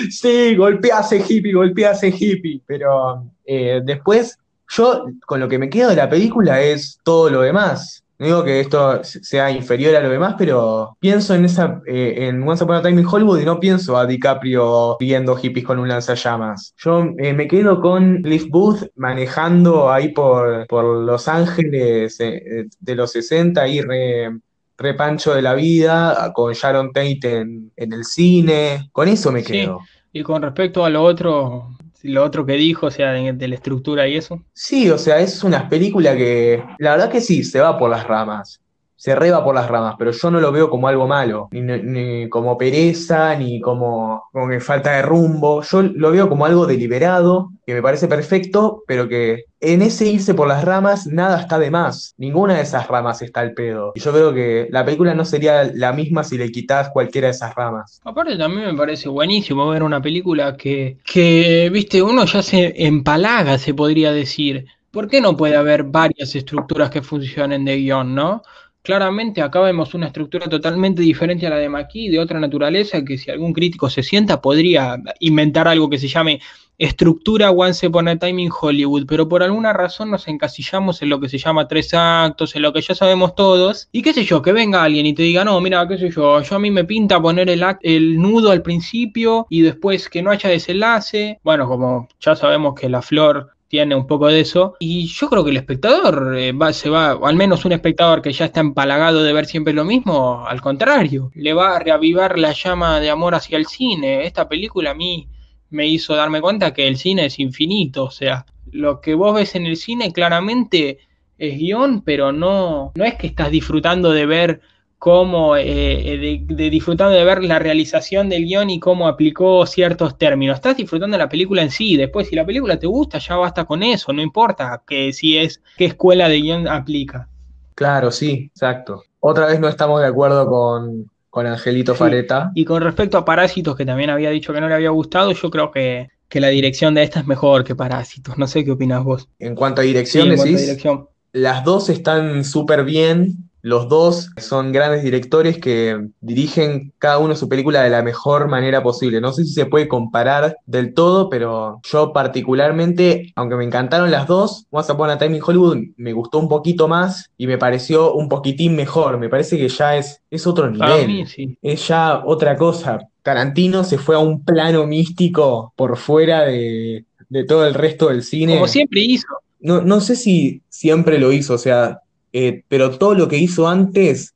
sí, golpea a ese hippie, golpea a ese hippie. Pero eh, después, yo con lo que me quedo de la película es todo lo demás. No digo que esto sea inferior a lo demás, pero pienso en esa, eh, en Once Upon a Time in Hollywood y no pienso a DiCaprio viendo hippies con un lanzallamas. Yo eh, me quedo con Cliff Booth manejando ahí por, por Los Ángeles de los 60, ahí re, re pancho de la vida, con Sharon Tate en, en el cine. Con eso me Sí, quedo. y con respecto a lo otro, lo otro que dijo, o sea, de, de la estructura y eso. Sí, o sea, es una película que, la verdad que sí, se va por las ramas, se reba por las ramas, pero yo no lo veo como algo malo, ni, ni como pereza, ni como, como que falta de rumbo, yo lo veo como algo deliberado, que me parece perfecto, pero que en ese irse por las ramas nada está de más, ninguna de esas ramas está al pedo, y yo creo que la película no sería la misma si le quitas cualquiera de esas ramas. Aparte también me parece buenísimo ver una película que, que, viste, uno ya se empalaga, se podría decir. ¿Por qué no puede haber varias estructuras que funcionen de guion, no? Claramente acá vemos una estructura totalmente diferente a la de Maki, de otra naturaleza, que si algún crítico se sienta podría inventar algo que se llame estructura Once Upon a Time in Hollywood, pero por alguna razón nos encasillamos en lo que se llama tres actos, en lo que ya sabemos todos, y qué sé yo, que venga alguien y te diga, no, mira, qué sé yo, yo a mí me pinta poner el, el nudo al principio y después que no haya desenlace, bueno, como ya sabemos que la flor tiene un poco de eso. Y yo creo que el espectador eh, se va, al menos un espectador que ya está empalagado de ver siempre lo mismo, al contrario, le va a reavivar la llama de amor hacia el cine. Esta película a mí me hizo darme cuenta que el cine es infinito, o sea, lo que vos ves en el cine claramente es guion, pero no, no es que estás disfrutando de ver cómo, eh, de, de disfrutando de ver la realización del guion y cómo aplicó ciertos términos. Estás disfrutando de la película en sí. Después, si la película te gusta, ya basta con eso. No importa que si es qué escuela de guion aplica. Claro, sí, exacto. Otra vez no estamos de acuerdo con, con Angelito Sí. Fareta. Y con respecto a Parásitos, que también había dicho que no le había gustado, yo creo que, que la dirección de esta es mejor que Parásitos. No sé qué opinas vos. En cuanto a Sí, dirección, en cuanto a decís. dirección. Las dos están súper bien. Los dos son grandes directores que dirigen cada uno su película de la mejor manera posible. No sé si se puede comparar del todo, pero yo particularmente, aunque me encantaron las dos, Once Upon a Time in Hollywood me gustó un poquito más y me pareció un poquitín mejor. Me parece que ya es, es otro Para mí, nivel. sí. Es ya otra cosa. Tarantino se fue a un plano místico por fuera de, de todo el resto del cine. Como siempre hizo. No, no sé si siempre lo hizo, o sea, eh, pero todo lo que hizo antes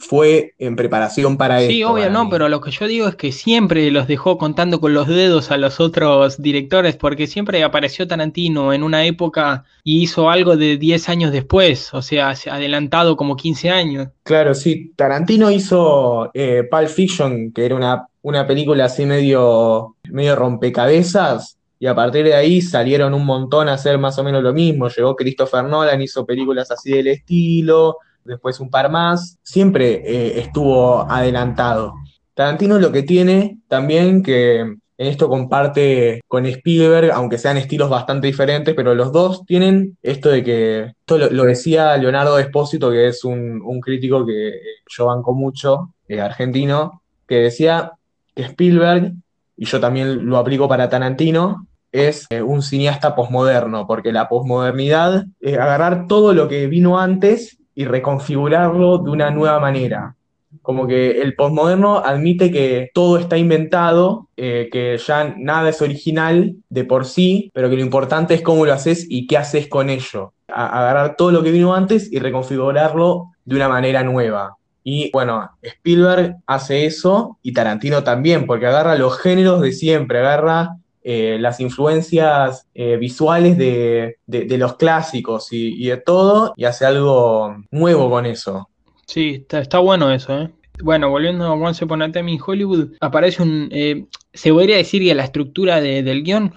fue en preparación para Sí, esto. obvio no, mí. pero lo que yo digo es que siempre los dejó contando con los dedos a los otros directores, porque siempre apareció Tarantino en una época y hizo algo de 10 años después, o sea, adelantado como 15 años. Claro, sí. Tarantino hizo eh, Pulp Fiction, que era una, una película así medio, medio rompecabezas, y a partir de ahí salieron un montón a hacer más o menos lo mismo. Llegó Christopher Nolan, hizo películas así del estilo, después un par más. Siempre eh, estuvo adelantado. Tarantino lo que tiene también que en esto comparte con Spielberg, aunque sean estilos bastante diferentes, pero los dos tienen esto de que, esto lo, decía Leonardo Espósito, que es un, un crítico que yo banco mucho, eh, argentino, que decía que Spielberg, y yo también lo aplico para Tarantino, es eh, un cineasta posmoderno, porque la posmodernidad es agarrar todo lo que vino antes y reconfigurarlo de una nueva manera. Como que el posmoderno admite que todo está inventado, eh, que ya nada es original de por sí, pero que lo importante es cómo lo haces y qué haces con ello. Agarrar todo lo que vino antes y reconfigurarlo de una manera nueva. Y bueno, Spielberg hace eso y Tarantino también, porque agarra los géneros de siempre, agarra eh, las influencias eh, visuales de, de- los clásicos y, de todo y hace algo nuevo con eso. Sí, está, está bueno eso, ¿eh? Bueno, volviendo a Once Upon a in Hollywood, aparece un... eh, se podría decir que la estructura de- del guion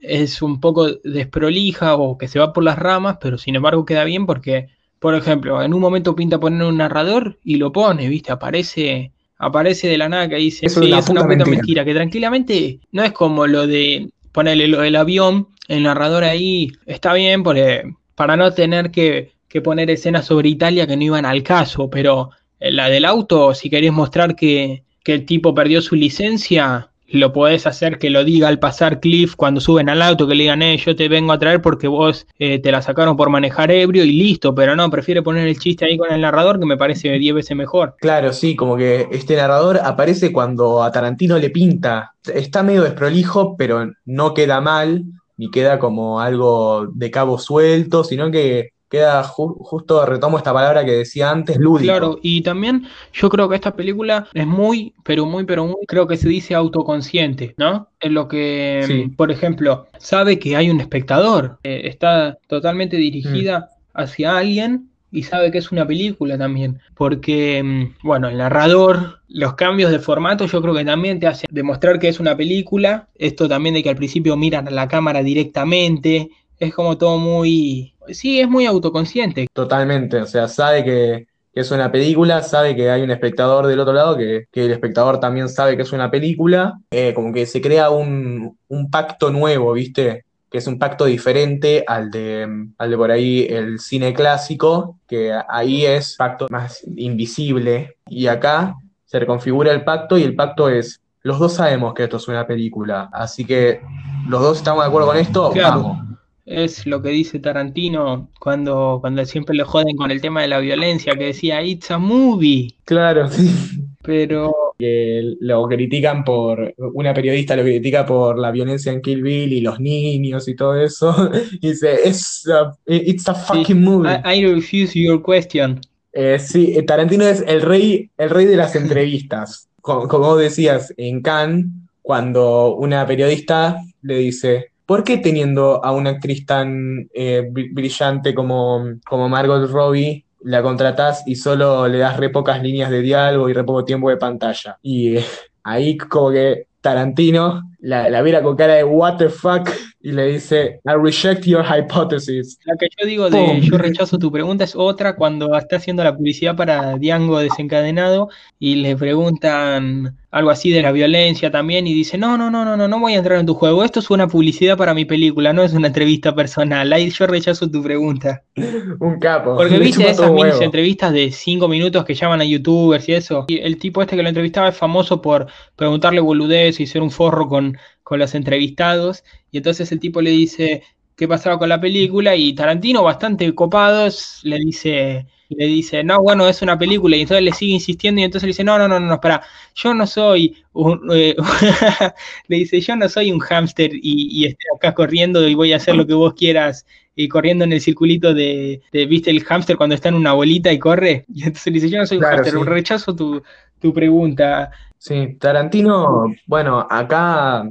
es un poco desprolija o que se va por las ramas, pero sin embargo queda bien porque, por ejemplo, en un momento pinta poner un narrador y lo pone, ¿viste? Aparece, aparece de la nada que dice, Eso es sí, es una puta puta mentira". mentira, que tranquilamente no es como lo de ponerle lo del avión, el narrador ahí está bien porque, para no tener que, que poner escenas sobre Italia que no iban al caso, pero eh, la del auto, si querés mostrar que, que el tipo perdió su licencia, lo podés hacer que lo diga al pasar Cliff cuando suben al auto, que le digan, eh, yo te vengo a traer porque vos eh, te la sacaron por manejar ebrio y listo, pero no, prefiere poner el chiste ahí con el narrador que me parece 10 veces mejor. Claro, sí, como que este narrador aparece cuando a Tarantino le pinta. Está medio desprolijo, pero no queda mal, ni queda como algo de cabo suelto, sino que queda ju- justo, retomo esta palabra que decía antes, lúdico. Claro, y también yo creo que esta película es muy, pero muy, pero muy, creo que se dice autoconsciente, ¿no? En lo que, Sí. mm, por ejemplo, sabe que hay un espectador, eh, está totalmente dirigida hacia alguien y sabe que es una película también, porque, mm, bueno, el narrador, los cambios de formato yo creo que también te hacen demostrar que es una película, esto también de que al principio miran a la cámara directamente, es como todo muy, sí, es muy autoconsciente. Totalmente, o sea, sabe que, que es una película, sabe que hay un espectador del otro lado, que, que el espectador también sabe que es una película, eh, como que se crea un, un pacto nuevo, ¿viste? Que es un pacto diferente al de, al de por ahí el cine clásico, que ahí es pacto más invisible, y acá se reconfigura el pacto y el pacto es, los dos sabemos que esto es una película, así que los dos estamos de acuerdo con esto, Claro. vamos. Es lo que dice Tarantino cuando, cuando siempre le joden con el tema de la violencia, que decía, it's a movie. Claro, sí. Pero que lo critican por, una periodista lo critica por la violencia en Kill Bill y los niños y todo eso, y dice, it's a, it's a fucking movie. I, I refuse your question. Eh, sí, eh, Tarantino es el rey, el rey de las entrevistas. Como, como decías, en Cannes, cuando una periodista le dice, ¿por qué teniendo a una actriz tan eh, br- brillante como, como Margot Robbie la contratás y solo le das re pocas líneas de diálogo y re poco tiempo de pantalla? Y eh, ahí como que Tarantino la, la mira con cara de what the fuck y le dice, I reject your hypothesis. La que yo digo de Pum. yo rechazo tu pregunta es otra cuando está haciendo la publicidad para Diango desencadenado y le preguntan algo así de la violencia también y dice, no, no, no, no, no, no voy a entrar en tu juego, esto es una publicidad para mi película, no es una entrevista personal, ahí yo rechazo tu pregunta. Un capo. Porque viste esas minis huevo. entrevistas de 5 minutos que llaman a youtubers y eso. Y el tipo este que lo entrevistaba es famoso por preguntarle boludez y ser un forro con, con los entrevistados. Y entonces el tipo le dice qué pasaba con la película y Tarantino, bastante copado, le dice, Y le dice, no, bueno, es una película. Y entonces le sigue insistiendo y entonces le dice, no, no, no, no, espera, yo no soy un... Eh, le dice, yo no soy un hámster y, estoy acá corriendo y voy a hacer lo que vos quieras y corriendo en el circulito de, ¿viste el hámster cuando está en una bolita y corre? Y entonces le dice, yo no soy un hámster, rechazo tu, tu pregunta. Sí, Tarantino, bueno, acá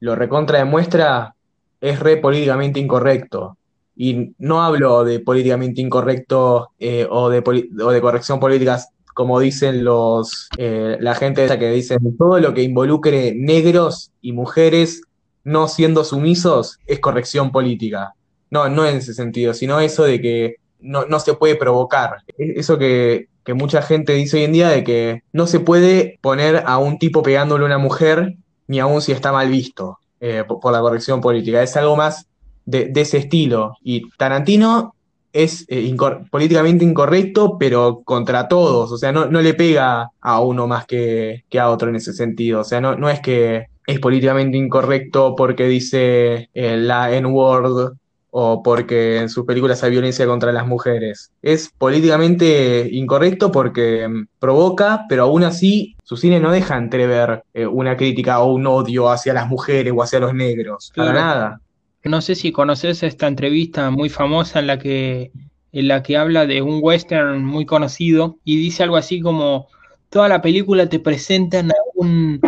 lo recontra demuestra, es re políticamente incorrecto. Y no hablo de políticamente incorrecto eh, o, de o de corrección política como dicen los eh, la gente esa que dicen todo lo que involucre negros y mujeres no siendo sumisos es corrección política. No, no en ese sentido, sino eso de que no, no se puede provocar. Eso que, que mucha gente dice hoy en día de que no se puede poner a un tipo pegándole a una mujer, ni aun si está mal visto eh, por, la corrección política. Es algo más de, ese estilo. Y Tarantino es eh, políticamente incorrecto, pero contra todos. O sea, no, no le pega a uno más que, a otro en ese sentido. O sea, no, no es que es políticamente incorrecto porque dice eh, la N-word o porque en sus películas hay violencia contra las mujeres. Es políticamente incorrecto porque mm, provoca, pero aún así su cine no deja entrever eh, una crítica o un odio hacia las mujeres o hacia los negros. Para nada. No sé si conoces esta entrevista muy famosa en la que en la que habla de un western muy conocido y dice algo así como toda la película te presentan a un,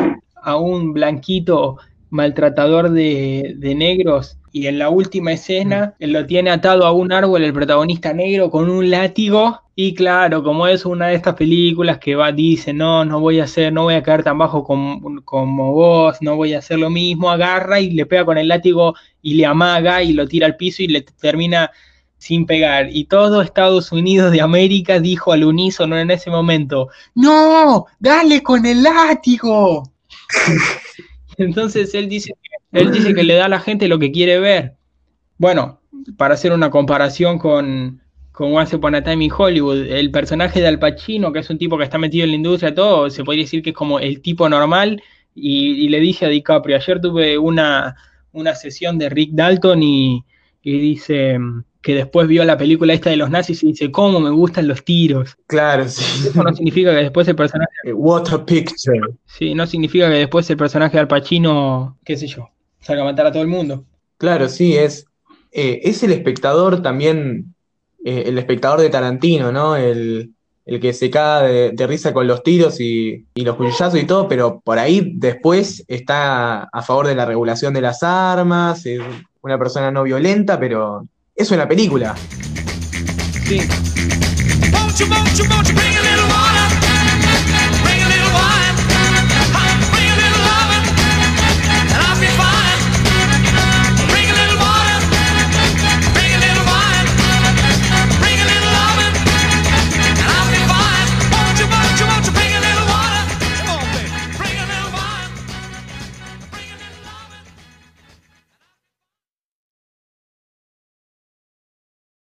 a un blanquito maltratador de, de negros y en la última escena él lo tiene atado a un árbol el protagonista negro con un látigo y claro, como es una de estas películas que va, dice, no, no voy a hacer, no voy a caer tan bajo como, como vos, no voy a hacer lo mismo, agarra y le pega con el látigo y le amaga y lo tira al piso y le termina sin pegar. Y todo Estados Unidos de América dijo al unísono en ese momento, no, dale con el látigo. Entonces él dice, él dice que le da a la gente lo que quiere ver. Bueno, para hacer una comparación con, con Once Upon a Time in Hollywood, el personaje de Al Pacino, que es un tipo que está metido en la industria, todo, se podría decir que es como el tipo normal. Y, le dije a DiCaprio, ayer tuve una, una sesión de Rick Dalton y, y dice, que después vio la película esta de los nazis y dice, ¿cómo me gustan los tiros? Claro, sí. Eso no significa que después el personaje... Eh, what a picture. Sí, no significa que después el personaje de Al Pacino, qué sé yo, salga a matar a todo el mundo. Claro, sí, es, eh, es el espectador también, eh, el espectador de Tarantino, ¿no? El, que se caga de, risa con los tiros y, y los cuchillazos y todo, pero por ahí después está a favor de la regulación de las armas, es una persona no violenta, pero es una película. Sí.